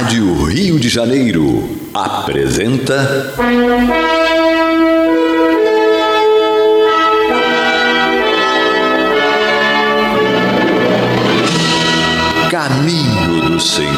Rádio Rio de Janeiro apresenta. Caminho do Senhor.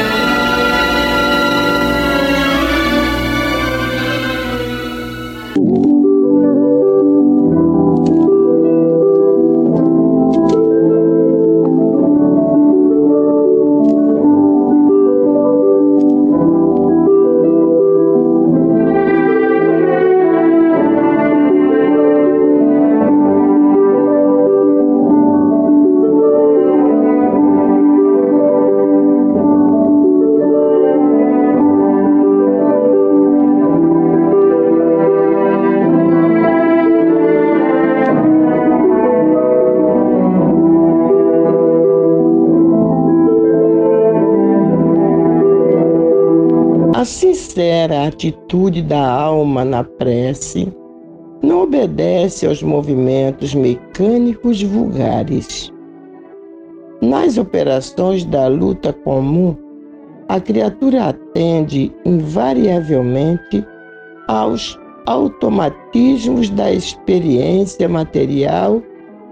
Sincera atitude da alma na prece não obedece aos movimentos mecânicos vulgares. Nas operações da luta comum, a criatura atende invariavelmente aos automatismos da experiência material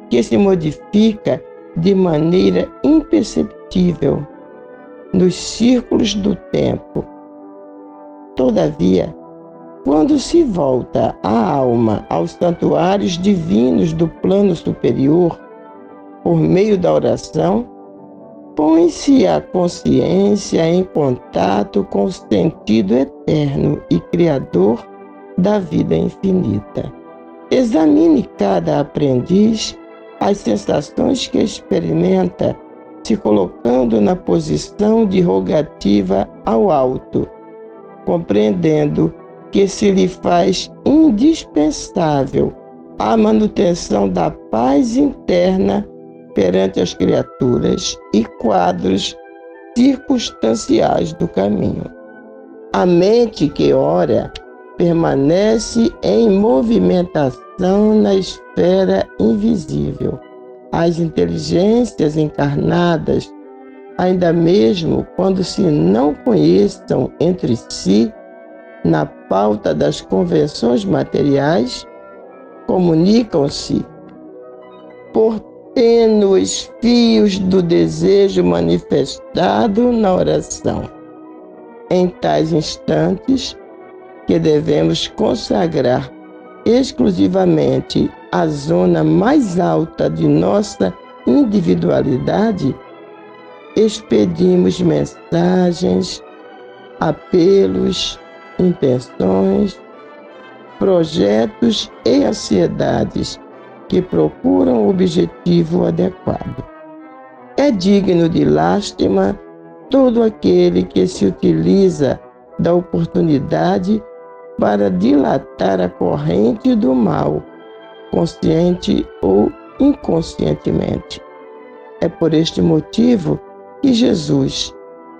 que se modifica de maneira imperceptível nos círculos do tempo Todavia, quando se volta a alma aos santuários divinos do plano superior, por meio da oração, põe-se a consciência em contato com o sentido eterno e criador da vida infinita. Examine cada aprendiz as sensações que experimenta, se colocando na posição de rogativa ao alto compreendendo que se lhe faz indispensável a manutenção da paz interna perante as criaturas e quadros circunstanciais do caminho. A mente que ora permanece em movimentação na esfera invisível. As inteligências encarnadas ainda mesmo quando se não conheçam entre si na pauta das convenções materiais, comunicam-se por tênues fios do desejo manifestado na oração. Em tais instantes que devemos consagrar exclusivamente a zona mais alta de nossa individualidade, expedimos mensagens, apelos, intenções, projetos e ansiedades que procuram o objetivo adequado. É digno de lástima todo aquele que se utiliza da oportunidade para dilatar a corrente do mal, consciente ou inconscientemente. É por este motivo que Jesus,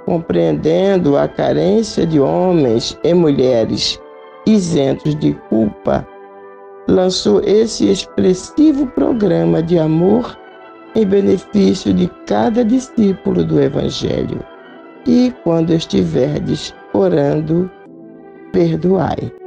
compreendendo a carência de homens e mulheres isentos de culpa, lançou esse expressivo programa de amor em benefício de cada discípulo do Evangelho. E quando estiverdes orando, perdoai.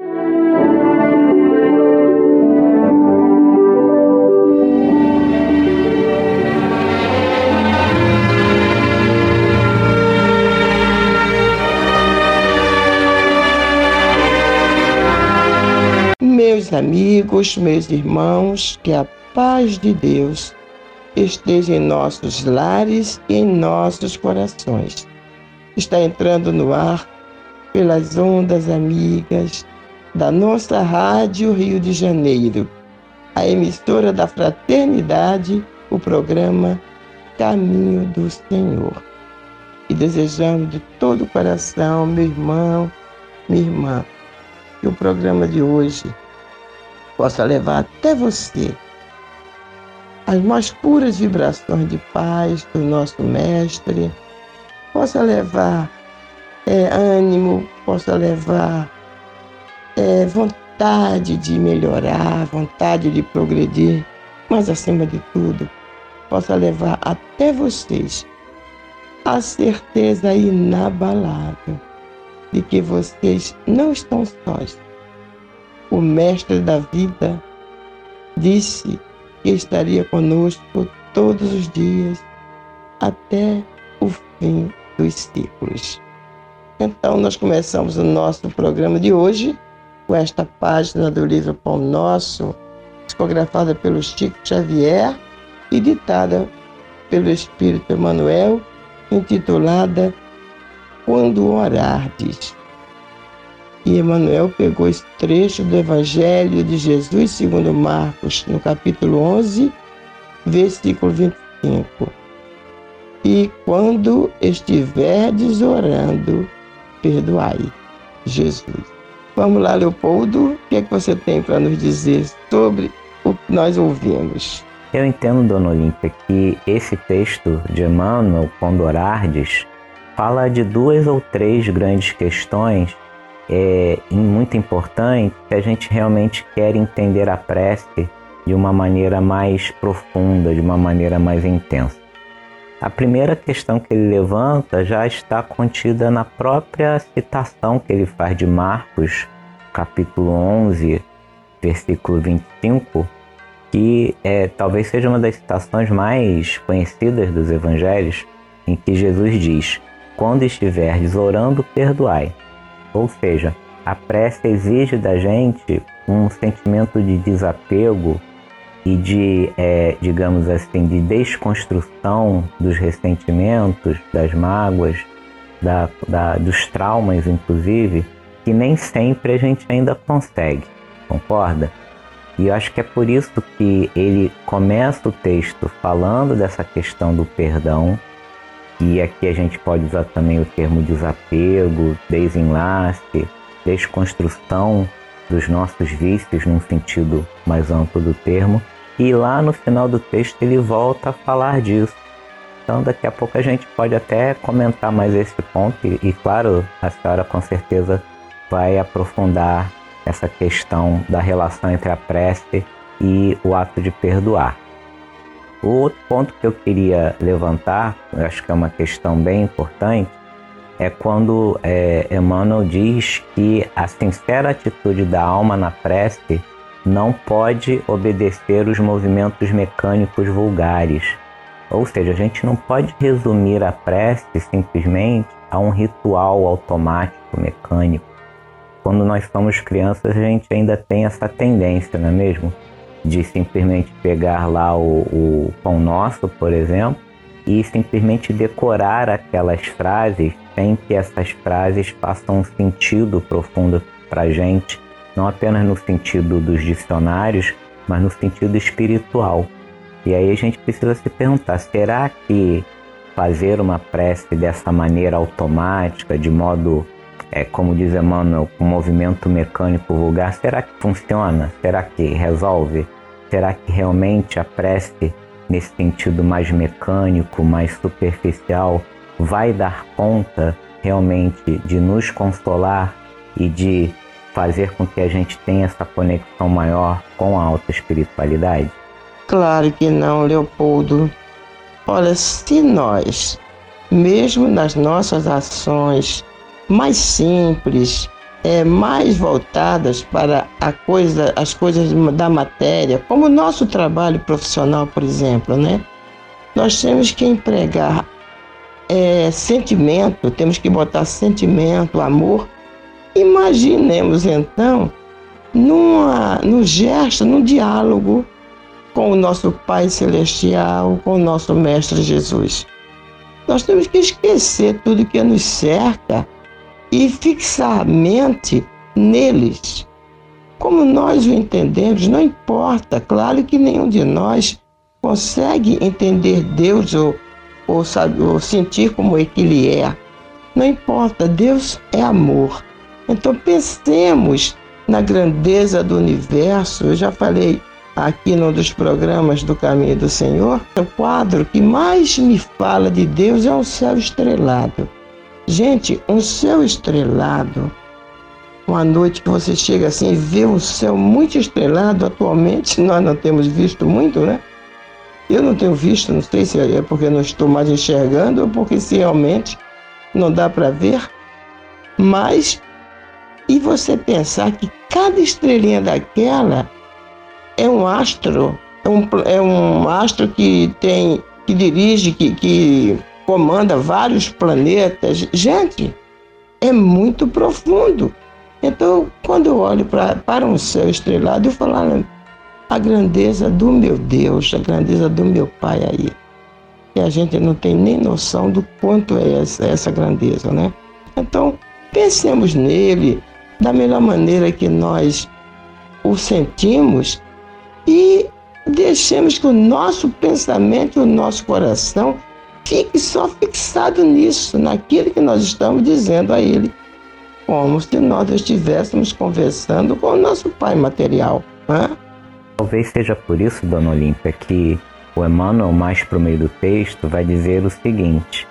Meus amigos, meus irmãos, que a paz de Deus esteja em nossos lares e em nossos corações. Está entrando no ar pelas ondas amigas da nossa Rádio Rio de Janeiro, a emissora da Fraternidade, o programa Caminho do Senhor. E desejando de todo o coração, meu irmão, minha irmã, que o programa de hoje possa levar até você as mais puras vibrações de paz do nosso Mestre, possa levar é, ânimo, possa levar é, vontade de melhorar, vontade de progredir, mas acima de tudo, possa levar até vocês a certeza inabalável de que vocês não estão sós. O Mestre da vida disse que estaria conosco todos os dias até o fim dos ciclos. Então, nós começamos o nosso programa de hoje com esta página do livro Pão Nosso, psicografada pelo Chico Xavier e ditada pelo Espírito Emmanuel, intitulada Quando Orardes. E Emmanuel pegou esse trecho do Evangelho de Jesus segundo Marcos, no capítulo 11, versículo 25. E quando estiverdes orando, perdoai. Jesus. Vamos lá, Leopoldo, o que é que você tem para nos dizer sobre o que nós ouvimos? Eu entendo, Dona Olímpia, que esse texto de Emmanuel Condorardes fala de duas ou três grandes questões é, muito importantes que a gente realmente quer entender a prece de uma maneira mais profunda, de uma maneira mais intensa. A primeira questão que ele levanta já está contida na própria citação que ele faz de Marcos, capítulo 11, versículo 25, que é, talvez seja uma das citações mais conhecidas dos evangelhos, em que Jesus diz: Quando estiverdes orando, perdoai. Ou seja, a prece exige da gente um sentimento de desapego e de, é, digamos assim, de desconstrução dos ressentimentos, das mágoas, da, da, dos traumas, inclusive, que nem sempre a gente ainda consegue, concorda? E eu acho que é por isso que ele começa o texto falando dessa questão do perdão, e aqui a gente pode usar também o termo desapego, desenlace, desconstrução dos nossos vícios num sentido mais amplo do termo, e lá no final do texto ele volta a falar disso. Então daqui a pouco a gente pode até comentar mais esse ponto e, e claro, a senhora com certeza vai aprofundar essa questão da relação entre a prece e o ato de perdoar. O outro ponto que eu queria levantar, eu acho que é uma questão bem importante, é quando é, Emmanuel diz que a sincera atitude da alma na prece não pode obedecer os movimentos mecânicos vulgares. Ou seja, a gente não pode resumir a prece simplesmente a um ritual automático, mecânico. Quando nós somos crianças, a gente ainda tem essa tendência, não é mesmo? De simplesmente pegar lá o, o pão nosso, por exemplo, e simplesmente decorar aquelas frases sem que essas frases façam um sentido profundo para a gente não apenas no sentido dos dicionários, mas no sentido espiritual. E aí a gente precisa se perguntar: será que fazer uma prece dessa maneira automática, de modo, é, como diz Emmanuel, um movimento mecânico vulgar, será que funciona? Será que resolve? Será que realmente a prece, nesse sentido mais mecânico, mais superficial, vai dar conta realmente de nos consolar e de fazer com que a gente tenha essa conexão maior com a alta espiritualidade? Claro que não, Leopoldo. Olha, se nós, mesmo nas nossas ações mais simples, é, mais voltadas para a coisa, as coisas da matéria, como o nosso trabalho profissional, por exemplo, né? Nós temos que empregar é, sentimento, temos que botar sentimento, amor Imaginemos então numa, no gesto, no diálogo com o nosso Pai Celestial, com o nosso Mestre Jesus. Nós temos que esquecer tudo que nos cerca e fixar a mente neles. Como nós o entendemos, não importa, claro que nenhum de nós consegue entender Deus ou, ou, sabe, ou sentir como é que Ele é. Não importa, Deus é amor. Então pensemos na grandeza do universo. Eu já falei aqui num dos programas do Caminho do Senhor. O quadro que mais me fala de Deus é um céu estrelado. Gente, um céu estrelado, uma noite que você chega assim e vê um céu muito estrelado, atualmente nós não temos visto muito, né? Eu não tenho visto, não sei se é porque não estou mais enxergando ou porque se realmente não dá para ver. Mas, e você pensar que cada estrelinha daquela é um astro, é um, é um astro que tem, que dirige, que, que comanda vários planetas. Gente, é muito profundo. Então, quando eu olho pra, para um céu estrelado, eu falo, a grandeza do meu Deus, a grandeza do meu Pai aí. E a gente não tem nem noção do quanto é essa, essa grandeza, né? Então, pensemos nele da melhor maneira que nós o sentimos e deixemos que o nosso pensamento, o nosso coração fique só fixado nisso, naquilo que nós estamos dizendo a Ele, como se nós estivéssemos conversando com o nosso Pai material. Né? Talvez seja por isso, Dona Olímpia, que o Emmanuel, mais para o meio do texto, vai dizer o seguinte: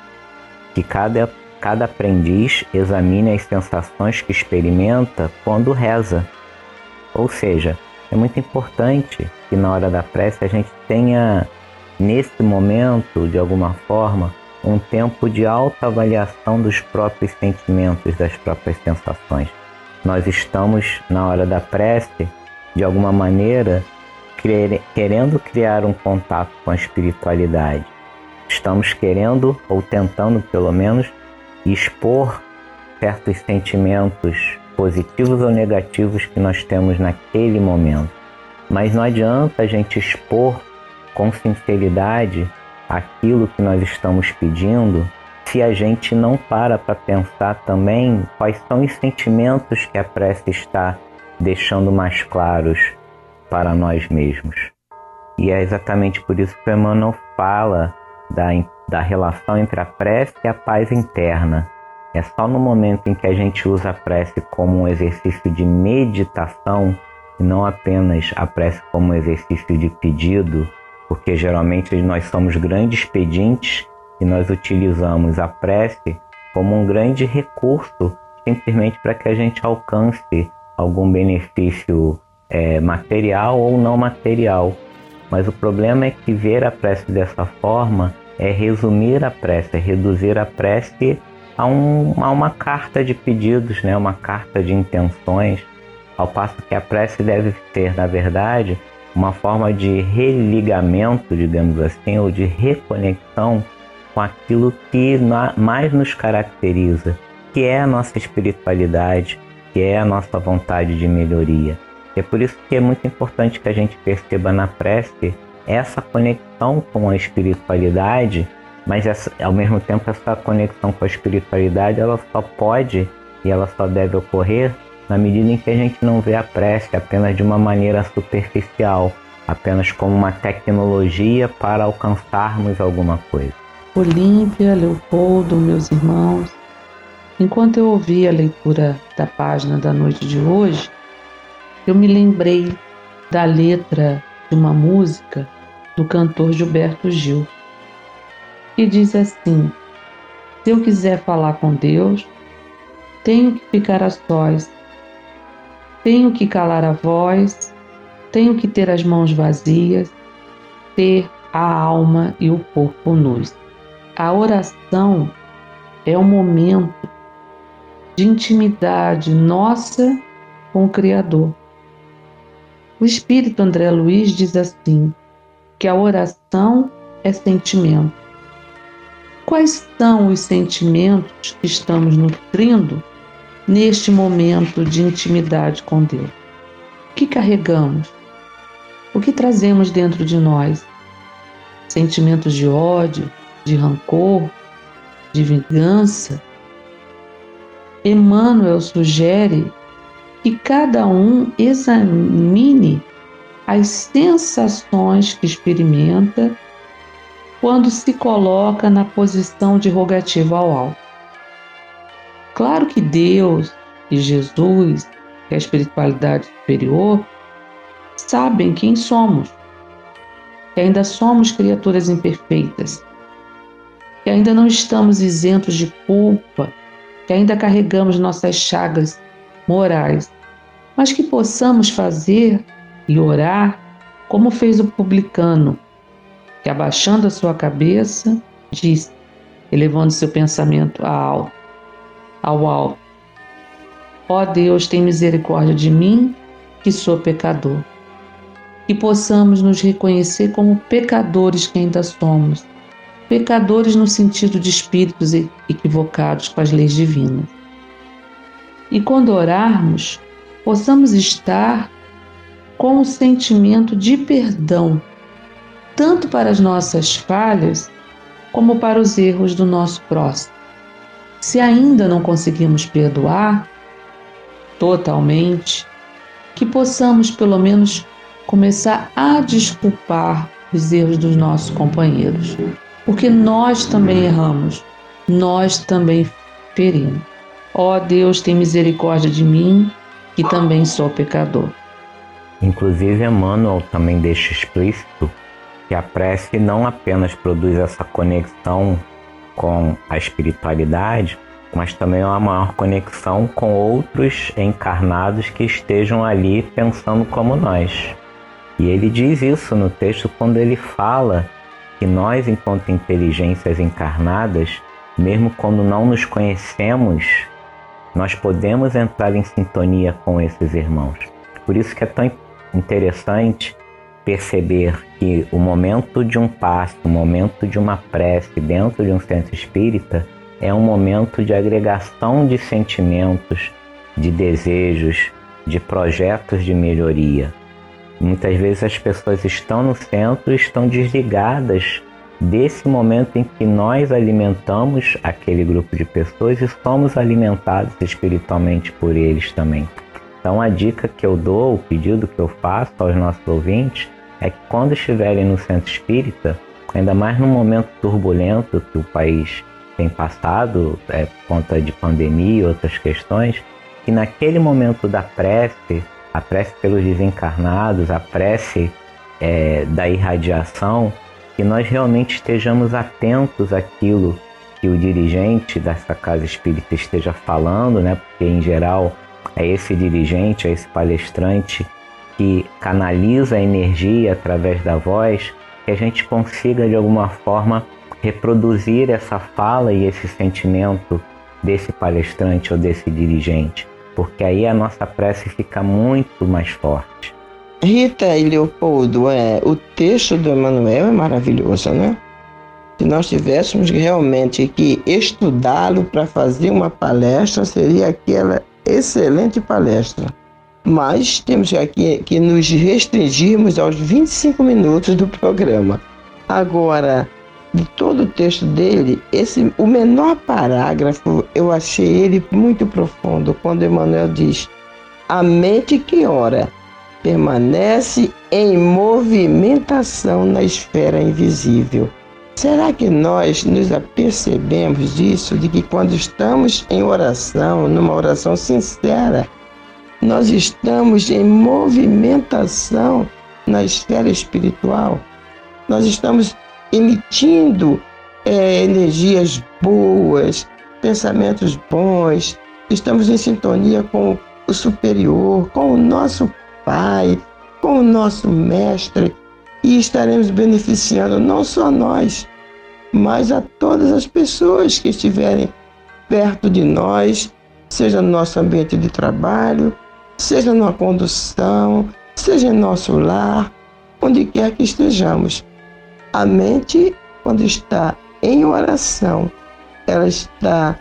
que cada, cada aprendiz examine as sensações que experimenta quando reza. Ou seja, é muito importante que na hora da prece a gente tenha nesse momento, de alguma forma, um tempo de autoavaliação dos próprios sentimentos, das próprias sensações. Nós estamos, na hora da prece, de alguma maneira, querendo criar um contato com a espiritualidade. Estamos querendo, ou tentando pelo menos, expor certos sentimentos positivos ou negativos que nós temos naquele momento. Mas não adianta a gente expor com sinceridade aquilo que nós estamos pedindo, se a gente não para para pensar também quais são os sentimentos que a prece está deixando mais claros para nós mesmos. E é exatamente por isso que Emmanuel fala da, da relação entre a prece e a paz interna. É só no momento em que a gente usa a prece como um exercício de meditação e não apenas a prece como um exercício de pedido porque geralmente nós somos grandes pedintes e nós utilizamos a prece como um grande recurso simplesmente para que a gente alcance algum benefício é, material ou não material. Mas o problema é que ver a prece dessa forma é resumir a prece, é reduzir a prece a, um, a uma carta de pedidos, né? uma carta de intenções, ao passo que a prece deve ser, na verdade, uma forma de religamento, digamos assim, ou de reconexão com aquilo que mais nos caracteriza, que é a nossa espiritualidade, que é a nossa vontade de melhoria. É por isso que é muito importante que a gente perceba na prece essa conexão com a espiritualidade, mas essa, ao mesmo tempo essa conexão com a espiritualidade ela só pode e ela só deve ocorrer na medida em que a gente não vê a prece apenas de uma maneira superficial, apenas como uma tecnologia para alcançarmos alguma coisa. Olímpia, Leopoldo, meus irmãos, enquanto eu ouvia a leitura da página da noite de hoje, eu me lembrei da letra de uma música do cantor Gilberto Gil, que diz assim: Se eu quiser falar com Deus, tenho que ficar a sós tenho que calar a voz, tenho que ter as mãos vazias, ter a alma e o corpo nus. A oração é um momento de intimidade nossa com o Criador. O Espírito André Luiz diz assim: que a oração é sentimento. Quais são os sentimentos que estamos nutrindo neste momento de intimidade com Deus? O que carregamos? O que trazemos dentro de nós? Sentimentos de ódio, de rancor, de vingança? Emmanuel sugere que cada um examine as sensações que experimenta quando se coloca na posição de rogativa ao alto. Claro que Deus e Jesus que é a espiritualidade superior, sabem quem somos, que ainda somos criaturas imperfeitas, que ainda não estamos isentos de culpa, que ainda carregamos nossas chagas morais, mas que possamos fazer e orar como fez o publicano, que abaixando a sua cabeça, disse, elevando seu pensamento ao, ao alto: Ó Deus, tem misericórdia de mim, que sou pecador. Que possamos nos reconhecer como pecadores que ainda somos, pecadores no sentido de espíritos equivocados com as leis divinas. E quando orarmos, possamos estar com o sentimento de perdão, tanto para as nossas falhas como para os erros do nosso próximo. Se ainda não conseguimos perdoar totalmente, que possamos pelo menos começar a desculpar os erros dos nossos companheiros, porque nós também erramos, nós também ferimos. Ó oh, Deus, tem misericórdia de mim, que também sou pecador. Inclusive, Emmanuel também deixa explícito que a prece não apenas produz essa conexão com a espiritualidade, mas também uma maior conexão com outros encarnados que estejam ali pensando como nós. E ele diz isso no texto quando ele fala que nós, enquanto inteligências encarnadas, mesmo quando não nos conhecemos, nós podemos entrar em sintonia com esses irmãos. Por isso que é tão interessante perceber que o momento de um passo, o momento de uma prece dentro de um centro espírita é um momento de agregação de sentimentos, de desejos, de projetos de melhoria. Muitas vezes as pessoas estão no centro e estão desligadas desse momento em que nós alimentamos aquele grupo de pessoas e somos alimentados espiritualmente por eles também. Então, a dica que eu dou, o pedido que eu faço aos nossos ouvintes é que quando estiverem no centro espírita, ainda mais num momento turbulento que o país tem passado, é, por conta de pandemia e outras questões, que naquele momento da prece, a prece pelos desencarnados, a prece é, da irradiação, que nós realmente estejamos atentos àquilo que o dirigente dessa casa espírita esteja falando, né? Porque em geral é esse dirigente, é esse palestrante que canaliza a energia através da voz, que a gente consiga de alguma forma reproduzir essa fala e esse sentimento desse palestrante ou desse dirigente, porque aí a nossa prece fica muito mais forte. Rita e Leopoldo, é, o texto do Emanuel é maravilhoso, né? Se nós tivéssemos realmente que estudá-lo para fazer uma palestra, seria aquela excelente palestra. Mas temos aqui que nos restringirmos aos 25 minutos do programa. Agora, de todo o texto dele, esse o menor parágrafo eu achei ele muito profundo quando Emmanuel diz: a mente que ora permanece em movimentação na esfera invisível. Será que nós nos apercebemos disso, de que quando estamos em oração, numa oração sincera, nós estamos em movimentação na esfera espiritual? Nós estamos emitindo é, energias boas, pensamentos bons, estamos em sintonia com o superior, com o nosso Pai, com o nosso Mestre, e estaremos beneficiando não só nós, mas a todas as pessoas que estiverem perto de nós, seja no nosso ambiente de trabalho, seja numa condução, seja em nosso lar, onde quer que estejamos. A mente, quando está em oração, ela está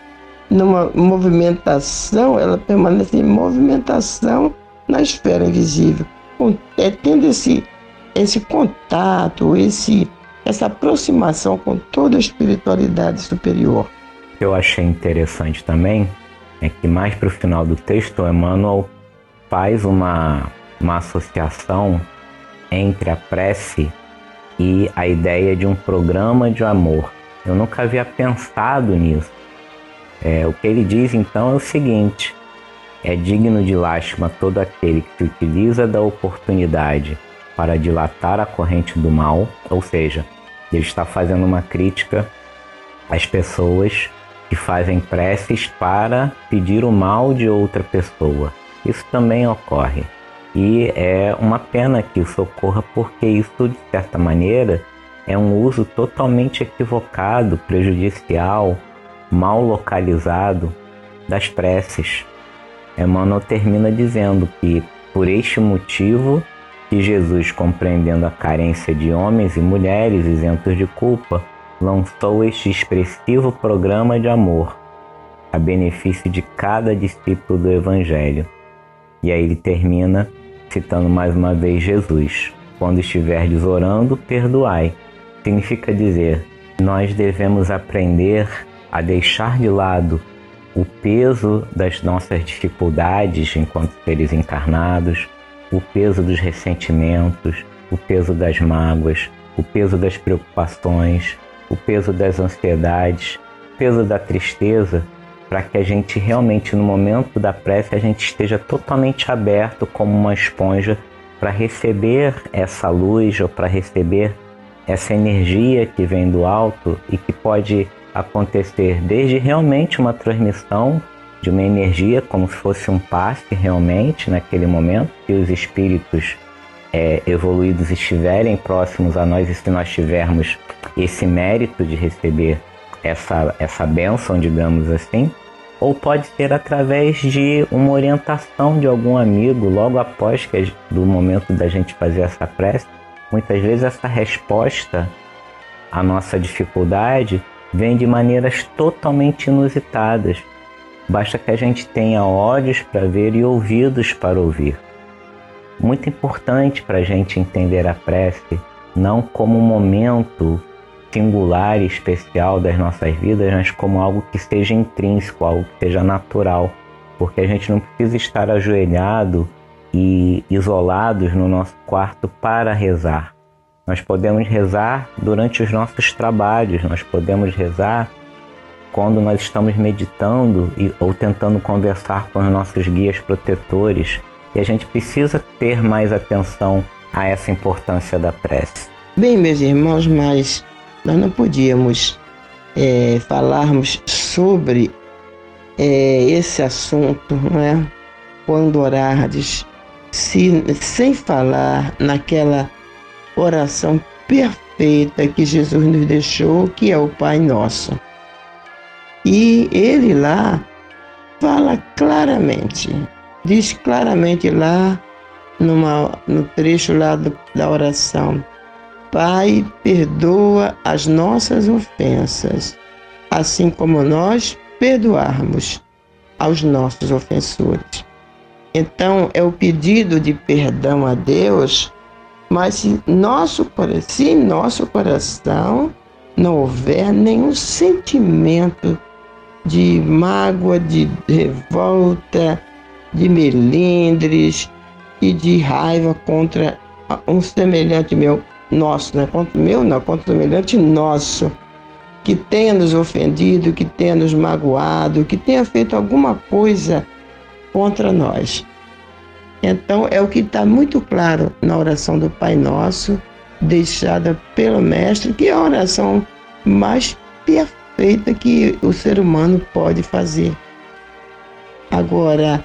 numa movimentação, ela permanece em movimentação na esfera invisível, é, tendo esse, esse contato, esse, essa aproximação com toda a espiritualidade superior. O que eu achei interessante também é que mais para o final do texto, Emmanuel faz uma, uma associação entre a prece e a ideia de um programa de amor. Eu nunca havia pensado nisso. É, o que ele diz então é o seguinte: É digno de lástima todo aquele que se utiliza da oportunidade para dilatar a corrente do mal, ou seja, ele está fazendo uma crítica às pessoas que fazem preces para pedir o mal de outra pessoa. Isso também ocorre. E é uma pena que isso ocorra porque isso, de certa maneira, é um uso totalmente equivocado, prejudicial, mal localizado das preces. Emmanuel termina dizendo que, por este motivo, que Jesus, compreendendo a carência de homens e mulheres isentos de culpa, lançou este expressivo programa de amor a benefício de cada discípulo do Evangelho. E aí ele termina citando mais uma vez Jesus: Quando estiverdes orando, perdoai. Significa dizer, nós devemos aprender a deixar de lado o peso das nossas dificuldades enquanto seres encarnados, o peso dos ressentimentos, o peso das mágoas, o peso das preocupações, o peso das ansiedades, o peso da tristeza, para que a gente realmente no momento da prece a gente esteja totalmente aberto como uma esponja para receber essa luz ou para receber essa energia que vem do alto e que pode acontecer desde realmente uma transmissão de uma energia, como se fosse um passe realmente naquele momento, que os espíritos é, evoluídos estiverem próximos a nós e se nós tivermos esse mérito de receber essa, essa bênção, digamos assim, ou pode ser através de uma orientação de algum amigo logo após que, do momento da gente fazer essa prece. Muitas vezes essa resposta à nossa dificuldade vem de maneiras totalmente inusitadas. Basta que a gente tenha olhos para ver e ouvidos para ouvir. Muito importante para a gente entender a prece não como um momento singular e especial das nossas vidas, mas como algo que seja intrínseco, algo que seja natural, porque a gente não precisa estar ajoelhado e isolados no nosso quarto para rezar. Nós podemos rezar durante os nossos trabalhos, nós podemos rezar quando nós estamos meditando e, ou tentando conversar com os nossos guias protetores. E a gente precisa ter mais atenção a essa importância da prece. Bem, meus irmãos, mas nós não podíamos é, falarmos sobre é, esse assunto, é? Quando orardes, se, sem falar naquela oração perfeita que Jesus nos deixou, que é o Pai Nosso. E ele lá fala claramente, diz claramente lá numa, no trecho lá do, da oração, Pai, perdoa as nossas ofensas, assim como nós perdoarmos aos nossos ofensores. Então, é o pedido de perdão a Deus mas se, nosso, se em nosso coração não houver nenhum sentimento de mágoa, de revolta, de melindres e de raiva contra um semelhante meu, nosso, não é contra meu, não, contra o semelhante nosso, que tenha nos ofendido, que tenha nos magoado, que tenha feito alguma coisa contra nós. Então, é o que está muito claro na oração do Pai Nosso, deixada pelo Mestre, que é a oração mais perfeita que o ser humano pode fazer. Agora,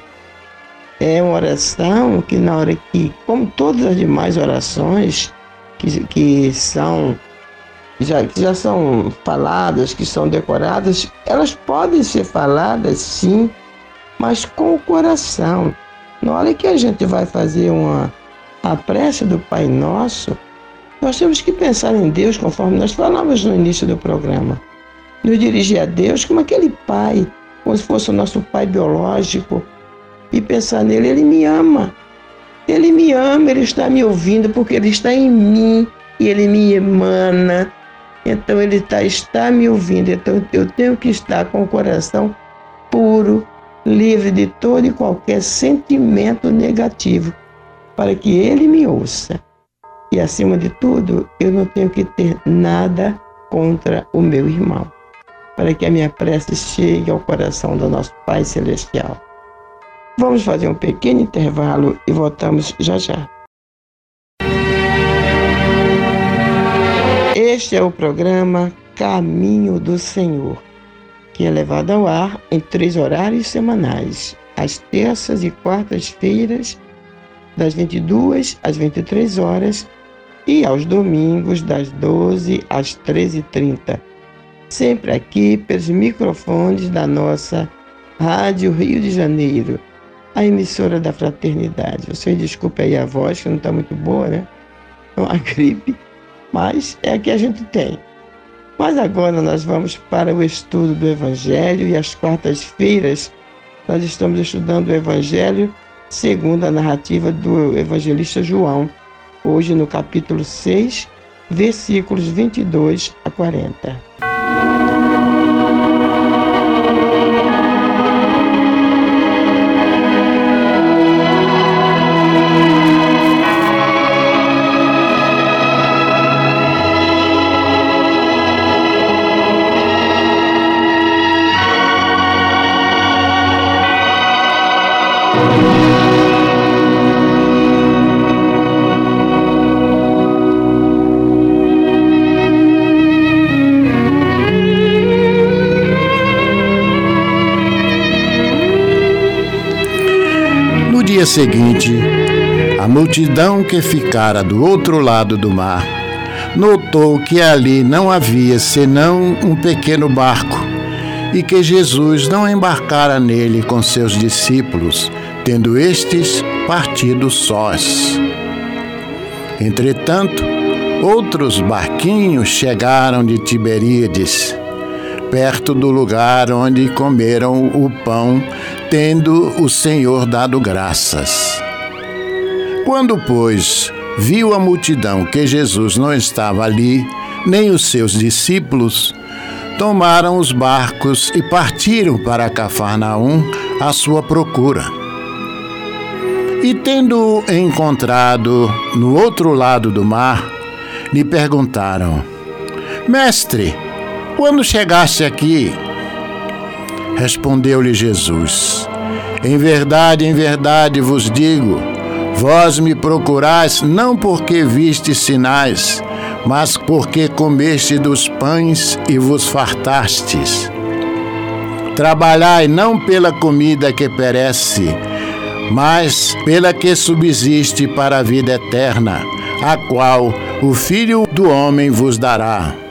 é uma oração que, na hora que, como todas as demais orações que, que são já, já são faladas, que são decoradas, elas podem ser faladas sim, mas com o coração na hora que a gente vai fazer uma a prece do Pai Nosso, nós temos que pensar em Deus, conforme nós falamos no início do programa. Nos dirigir a Deus como aquele pai, como se fosse o nosso pai biológico, e pensar nele, ele me ama. Ele me ama, ele está me ouvindo porque ele está em mim e ele me emana. Então ele está, está me ouvindo. Então eu tenho que estar com o coração puro, livre de todo e qualquer sentimento negativo, para que ele me ouça. E acima de tudo, eu não tenho que ter nada contra o meu irmão, para que a minha prece chegue ao coração do nosso Pai Celestial. Vamos fazer um pequeno intervalo e voltamos já já. Este é o programa Caminho do Senhor, que é levado ao ar em três horários semanais, às terças e quartas-feiras, das 22 às 23 horas, e aos domingos, das 12 às 13h30. Sempre aqui pelos microfones da nossa Rádio Rio de Janeiro, a emissora da fraternidade. Você desculpe aí a voz, que não está muito boa, né? É uma gripe, mas é a que a gente tem. Mas agora nós vamos para o estudo do Evangelho e às quartas-feiras nós estamos estudando o Evangelho segundo a narrativa do evangelista João, hoje no capítulo 6, versículos 22 a 40. Seguinte, a multidão que ficara do outro lado do mar notou que ali não havia senão um pequeno barco e que Jesus não embarcara nele com seus discípulos, tendo estes partido sós. Entretanto, outros barquinhos chegaram de Tiberíades, perto do lugar onde comeram o pão tendo o Senhor dado graças. Quando, pois, viu a multidão que Jesus não estava ali, nem os seus discípulos, tomaram os barcos e partiram para Cafarnaum à sua procura. E tendo encontrado no outro lado do mar, lhe perguntaram: Mestre, quando chegaste aqui? Respondeu-lhe Jesus: Em verdade, em verdade vos digo, vós me procurais não porque viste sinais, mas porque comeste dos pães e vos fartastes. Trabalhai não pela comida que perece, mas pela que subsiste para a vida eterna, a qual o Filho do Homem vos dará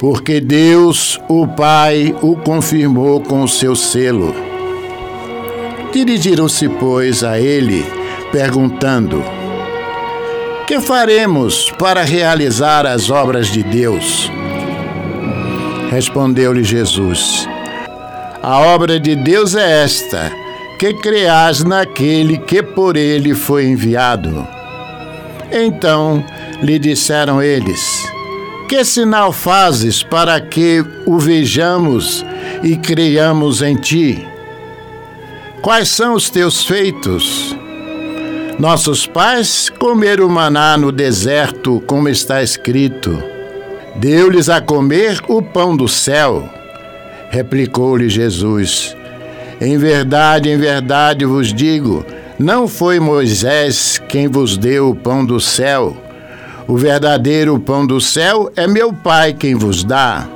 porque Deus, o Pai, o confirmou com o seu selo. Dirigiram-se, pois, a ele, perguntando: Que faremos para realizar as obras de Deus? Respondeu-lhe Jesus: A obra de Deus é esta, que creas naquele que por ele foi enviado. Então lhe disseram eles: que sinal fazes para que o vejamos e creiamos em ti? Quais são os teus feitos? Nossos pais comeram maná no deserto, como está escrito. Deu-lhes a comer o pão do céu. Replicou-lhe Jesus: Em verdade, em verdade vos digo, não foi Moisés quem vos deu o pão do céu o verdadeiro pão do céu é meu Pai quem vos dá.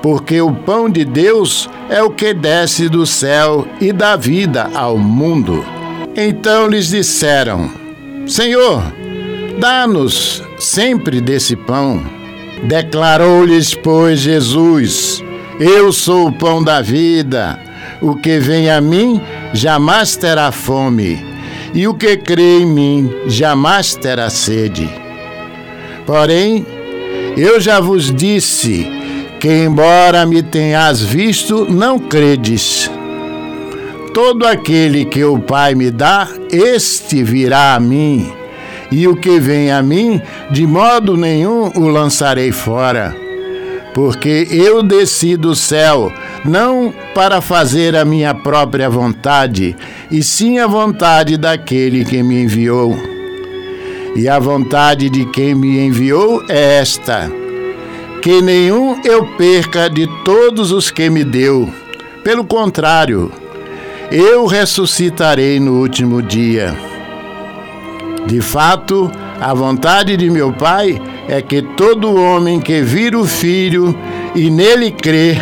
Porque o pão de Deus é o que desce do céu e dá vida ao mundo. Então lhes disseram: Senhor, dá-nos sempre desse pão. Declarou-lhes, pois, Jesus: Eu sou o pão da vida. O que vem a mim jamais terá fome, e o que crê em mim jamais terá sede. Porém, eu já vos disse que, embora me tenhas visto, não credes. Todo aquele que o Pai me dá, este virá a mim, e o que vem a mim, de modo nenhum o lançarei fora. Porque eu desci do céu, não para fazer a minha própria vontade, e sim a vontade daquele que me enviou. E a vontade de quem me enviou é esta: que nenhum eu perca de todos os que me deu. Pelo contrário, eu ressuscitarei no último dia. De fato, a vontade de meu Pai é que todo homem que vira o Filho e nele crer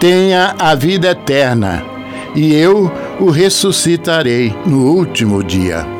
tenha a vida eterna, e eu o ressuscitarei no último dia.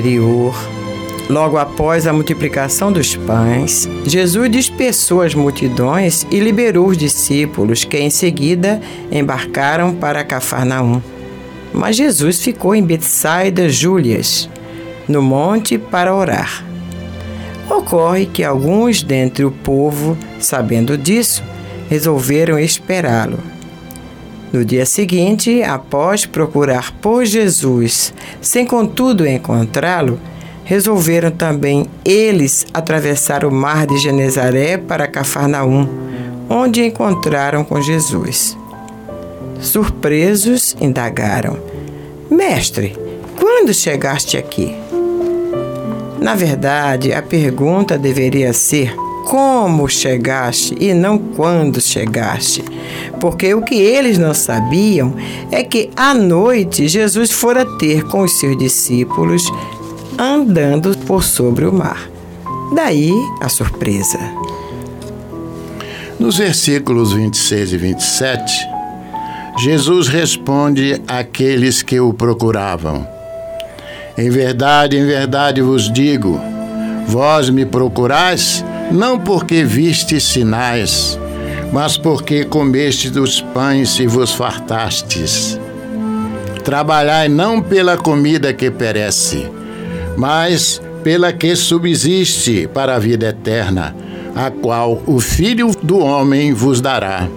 Anterior, logo após a multiplicação dos pães, Jesus dispersou as multidões e liberou os discípulos, que em seguida embarcaram para Cafarnaum. Mas Jesus ficou em Betsaida Júlias, no monte, para orar. Ocorre que alguns dentre o povo, sabendo disso, resolveram esperá-lo. No dia seguinte, após procurar por Jesus, sem contudo encontrá-lo, resolveram também eles atravessar o mar de Genezaré para Cafarnaum, onde encontraram com Jesus. Surpresos, indagaram: Mestre, quando chegaste aqui? Na verdade, a pergunta deveria ser: como chegaste e não quando chegaste. Porque o que eles não sabiam é que à noite Jesus fora ter com os seus discípulos andando por sobre o mar. Daí a surpresa. Nos versículos 26 e 27, Jesus responde àqueles que o procuravam: Em verdade, em verdade vos digo, vós me procurais não porque viste sinais, mas porque comeste dos pães e vos fartastes. Trabalhai não pela comida que perece, mas pela que subsiste para a vida eterna, a qual o Filho do Homem vos dará.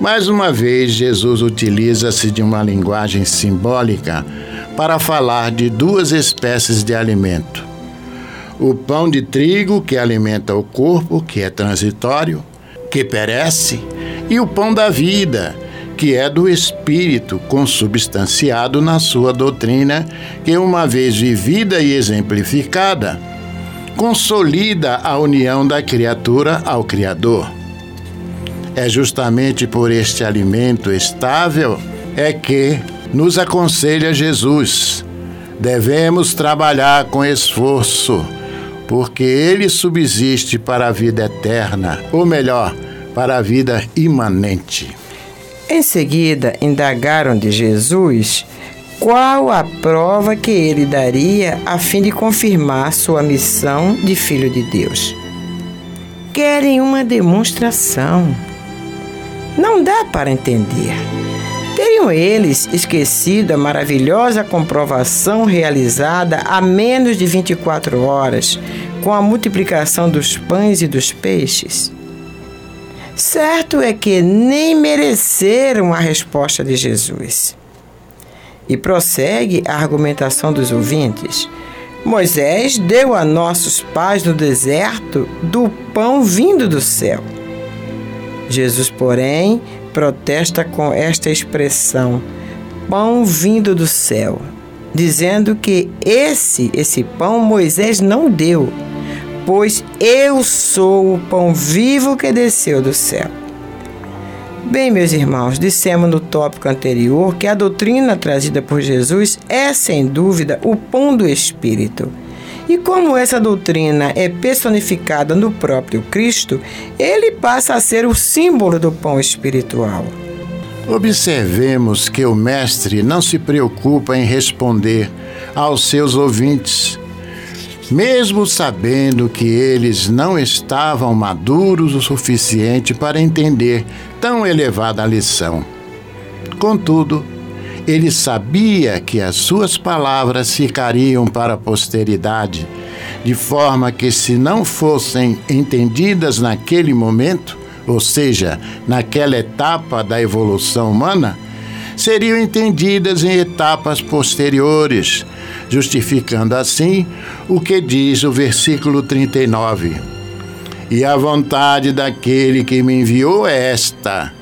Mais uma vez, Jesus utiliza-se de uma linguagem simbólica para falar de duas espécies de alimento o pão de trigo que alimenta o corpo, que é transitório, que perece, e o pão da vida, que é do espírito, consubstanciado na sua doutrina, que uma vez vivida e exemplificada, consolida a união da criatura ao Criador. É justamente por este alimento estável é que nos aconselha Jesus. Devemos trabalhar com esforço porque ele subsiste para a vida eterna, ou melhor, para a vida imanente. Em seguida, indagaram de Jesus qual a prova que ele daria a fim de confirmar sua missão de Filho de Deus. Querem uma demonstração. Não dá para entender. Teriam eles esquecido a maravilhosa comprovação realizada há menos de 24 horas com a multiplicação dos pães e dos peixes? Certo é que nem mereceram a resposta de Jesus. E prossegue a argumentação dos ouvintes. Moisés deu a nossos pais no deserto do pão vindo do céu. Jesus, porém, protesta com esta expressão, pão vindo do céu, dizendo que esse, esse pão Moisés não deu, pois eu sou o pão vivo que desceu do céu. Bem, meus irmãos, dissemos no tópico anterior que a doutrina trazida por Jesus é, sem dúvida, o pão do Espírito e como essa doutrina é personificada no próprio Cristo, ele passa a ser o símbolo do pão espiritual. Observemos que o Mestre não se preocupa em responder aos seus ouvintes, mesmo sabendo que eles não estavam maduros o suficiente para entender tão elevada lição. Contudo, ele sabia que as suas palavras ficariam para a posteridade, de forma que, se não fossem entendidas naquele momento, ou seja, naquela etapa da evolução humana, seriam entendidas em etapas posteriores, justificando assim o que diz o versículo 39. E a vontade daquele que me enviou é esta: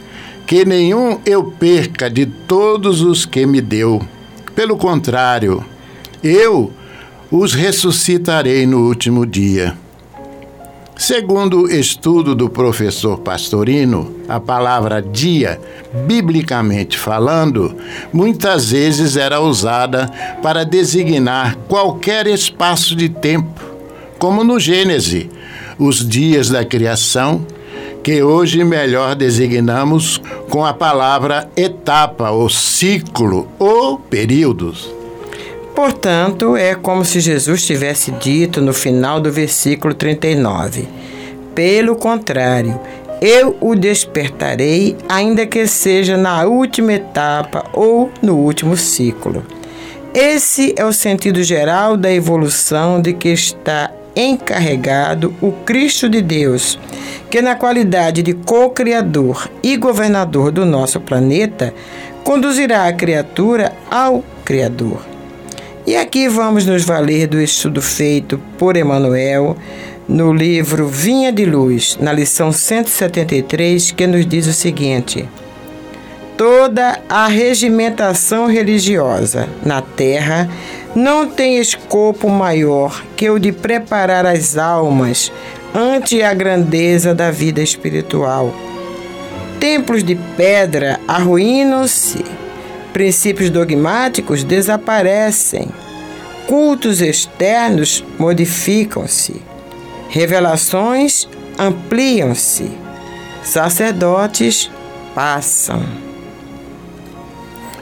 que nenhum eu perca de todos os que me deu. Pelo contrário, eu os ressuscitarei no último dia. Segundo o estudo do professor Pastorino, a palavra dia, biblicamente falando, muitas vezes era usada para designar qualquer espaço de tempo, como no Gênesis, os dias da criação, que hoje melhor designamos com a palavra etapa, ou ciclo, ou períodos. Portanto, é como se Jesus tivesse dito no final do versículo 39: Pelo contrário, eu o despertarei, ainda que seja na última etapa ou no último ciclo. Esse é o sentido geral da evolução de que está encarregado o Cristo de Deus, que, na qualidade de co-criador e governador do nosso planeta, conduzirá a criatura ao Criador. E aqui vamos nos valer do estudo feito por Emmanuel no livro Vinha de Luz, na lição 173, que nos diz o seguinte: Toda a regimentação religiosa na Terra não tem escopo maior que o de preparar as almas ante a grandeza da vida espiritual. Templos de pedra arruinam-se princípios dogmáticos desaparecem, cultos externos modificam-se, revelações ampliam-se, sacerdotes passam.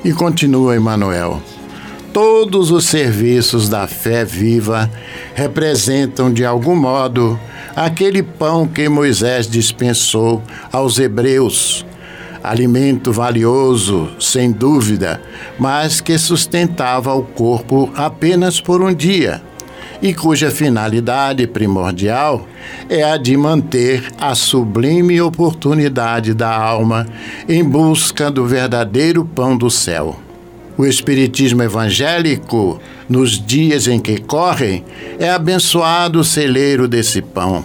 E continua Emmanuel. Todos os serviços da fé viva representam, de algum modo, aquele pão que Moisés dispensou aos hebreus alimento valioso, sem dúvida, mas que sustentava o corpo apenas por um dia e cuja finalidade primordial é a de manter a sublime oportunidade da alma em busca do verdadeiro pão do céu. O Espiritismo evangélico, nos dias em que correm, é abençoado celeiro desse pão.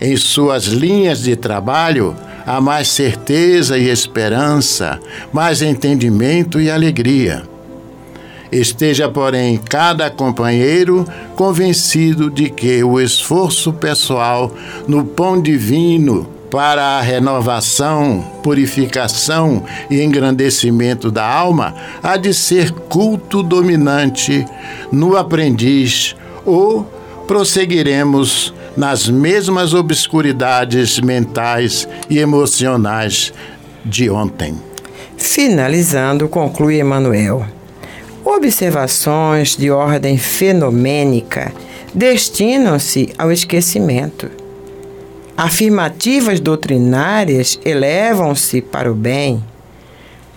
Em suas linhas de trabalho, há mais certeza e esperança, mais entendimento e alegria. Esteja, porém, cada companheiro convencido de que o esforço pessoal no pão divino para a renovação, purificação e engrandecimento da alma há de ser culto dominante no aprendiz ou prosseguiremos nas mesmas obscuridades mentais e emocionais de ontem. Finalizando, conclui Emmanuel. Observações de ordem fenomênica destinam-se ao esquecimento. Afirmativas doutrinárias elevam-se para o bem.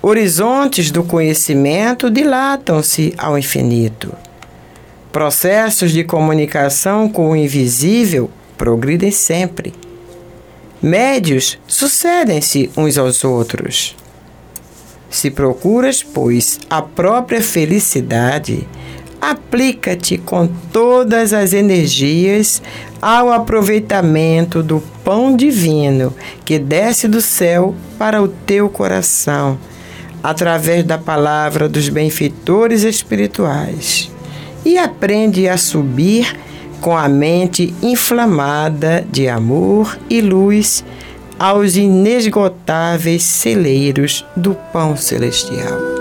Horizontes do conhecimento dilatam-se ao infinito. Processos de comunicação com o invisível progridem sempre. Médios sucedem-se uns aos outros. Se procuras, pois, a própria felicidade, aplica-te com todas as energias ao aproveitamento do pão divino que desce do céu para o teu coração, através da palavra dos benfeitores espirituais e aprende a subir com a mente inflamada de amor e luz aos inesgotáveis celeiros do pão celestial.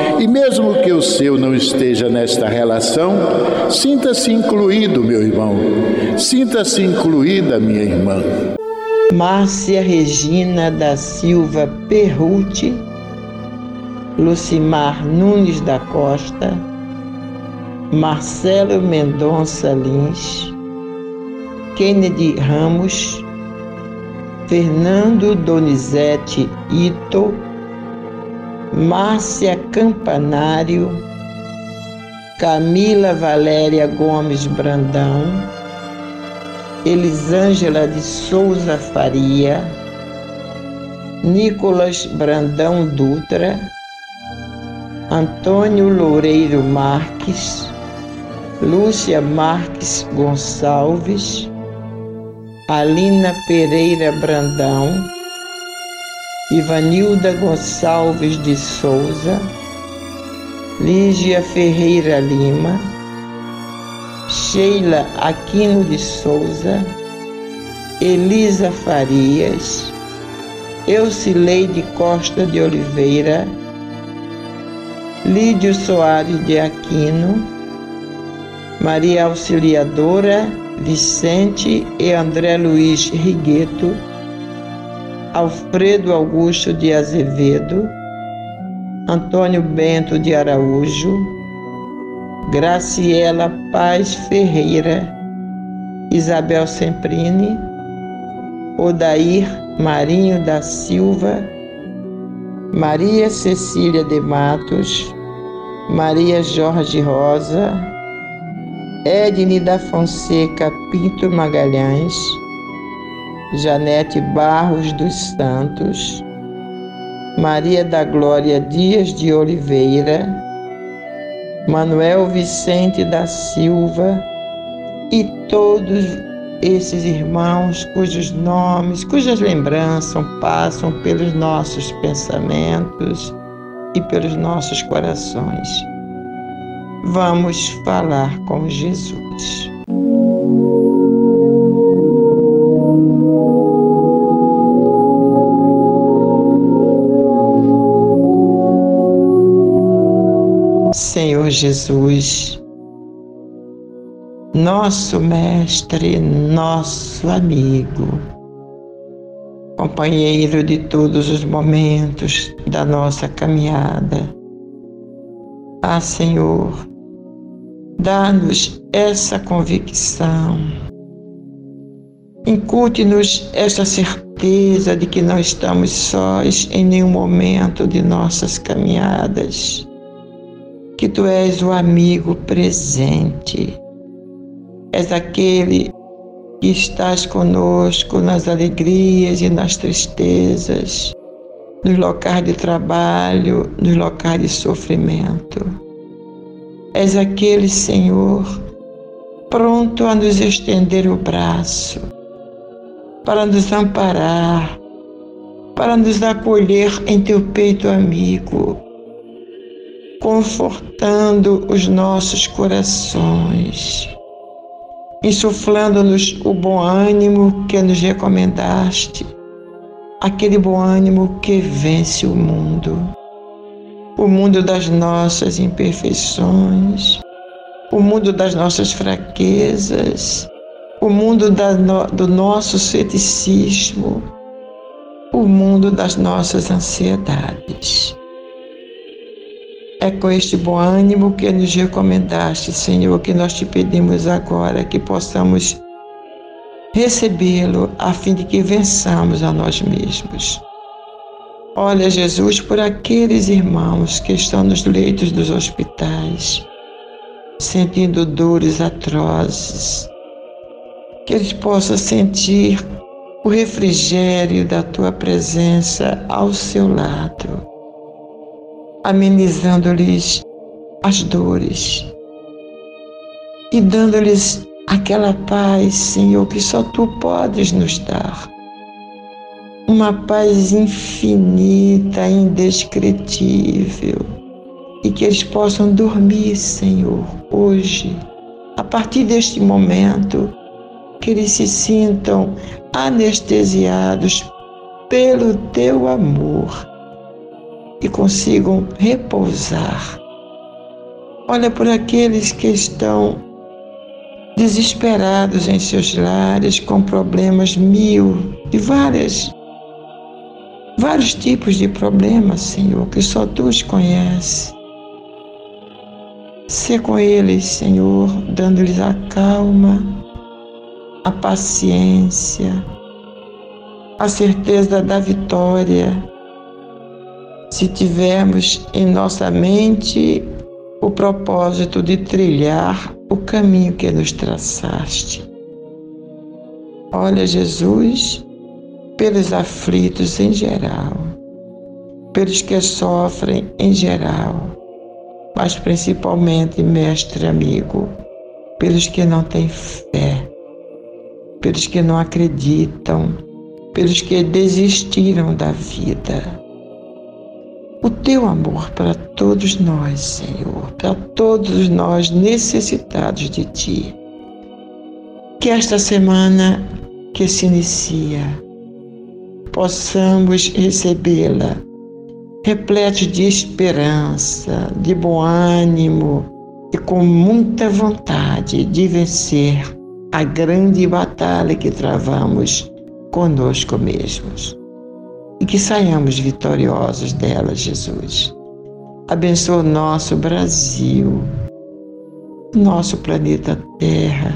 e, mesmo que o seu não esteja nesta relação, sinta-se incluído, meu irmão, sinta-se incluída, minha irmã. Márcia Regina da Silva Perruti, Lucimar Nunes da Costa, Marcelo Mendonça Lins, Kennedy Ramos, Fernando Donizete Ito, Márcia Campanário, Camila Valéria Gomes Brandão, Elisângela de Souza Faria, Nicolas Brandão Dutra, Antônio Loureiro Marques, Lúcia Marques Gonçalves, Alina Pereira Brandão, Ivanilda Gonçalves de Souza, Lígia Ferreira Lima, Sheila Aquino de Souza, Elisa Farias, Eucileide Costa de Oliveira, Lídio Soares de Aquino, Maria Auxiliadora Vicente e André Luiz Rigueto, Alfredo Augusto de Azevedo, Antônio Bento de Araújo, Graciela Paz Ferreira, Isabel Semprini, Odair Marinho da Silva, Maria Cecília de Matos, Maria Jorge Rosa, Edne da Fonseca Pinto Magalhães, Janete Barros dos Santos, Maria da Glória Dias de Oliveira, Manuel Vicente da Silva e todos esses irmãos cujos nomes, cujas lembranças passam pelos nossos pensamentos e pelos nossos corações vamos falar com Jesus. Jesus, nosso Mestre, nosso amigo, companheiro de todos os momentos da nossa caminhada. Ah, Senhor, Dá-nos essa convicção. Incute-nos esta certeza de que não estamos sós em nenhum momento de nossas caminhadas, que Tu és o amigo presente, és aquele que estás conosco nas alegrias e nas tristezas, nos locais de trabalho, nos locais de sofrimento. És aquele, Senhor, pronto a nos estender o braço, para nos amparar, para nos acolher em teu peito amigo, confortando os nossos corações insuflando-nos o bom ânimo que nos recomendaste, aquele bom ânimo que vence o mundo, o mundo das nossas imperfeições, o mundo das nossas fraquezas, o mundo no, do nosso ceticismo, o mundo das nossas ansiedades. É com este bom ânimo que nos recomendaste, Senhor, que nós te pedimos agora que possamos recebê-lo a fim de que vençamos a nós mesmos. Olha, Jesus, por aqueles irmãos que estão nos leitos dos hospitais, sentindo dores atrozes, que eles possam sentir o refrigério da tua presença ao seu lado amenizando-lhes as dores e dando-lhes aquela paz, Senhor, que só tu podes nos dar. Uma paz infinita, indescritível, e que eles possam dormir, Senhor, hoje, a partir deste momento, que eles se sintam anestesiados pelo teu amor e consigam repousar. Olha por aqueles que estão desesperados em seus lares com problemas mil e várias vários tipos de problemas, Senhor, que só tu os conheces. Com eles, Senhor, dando-lhes a calma, a paciência, a certeza da vitória se tivermos em nossa mente o propósito de trilhar o caminho que nos traçaste. Olha, Jesus, pelos aflitos em geral, pelos que sofrem em geral, mas principalmente, mestre amigo, pelos que não têm fé, pelos que não acreditam, pelos que desistiram da vida o teu amor para todos nós, Senhor, para todos nós necessitados de ti. Que esta semana que se inicia, possamos recebê-la repletos de esperança, de bom ânimo e com muita vontade de vencer a grande batalha que travamos conosco mesmos e que saiamos vitoriosos dela, Jesus. Abençoa o nosso Brasil, nosso planeta Terra,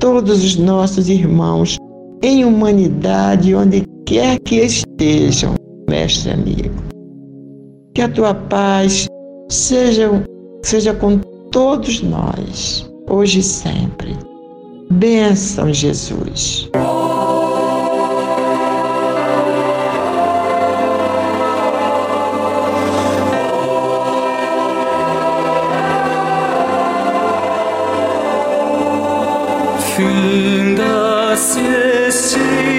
todos os nossos irmãos em humanidade, onde quer que estejam, mestre amigo. Que a tua paz seja, seja com todos nós, hoje e sempre. Bênção, Jesus. Finda se este dia.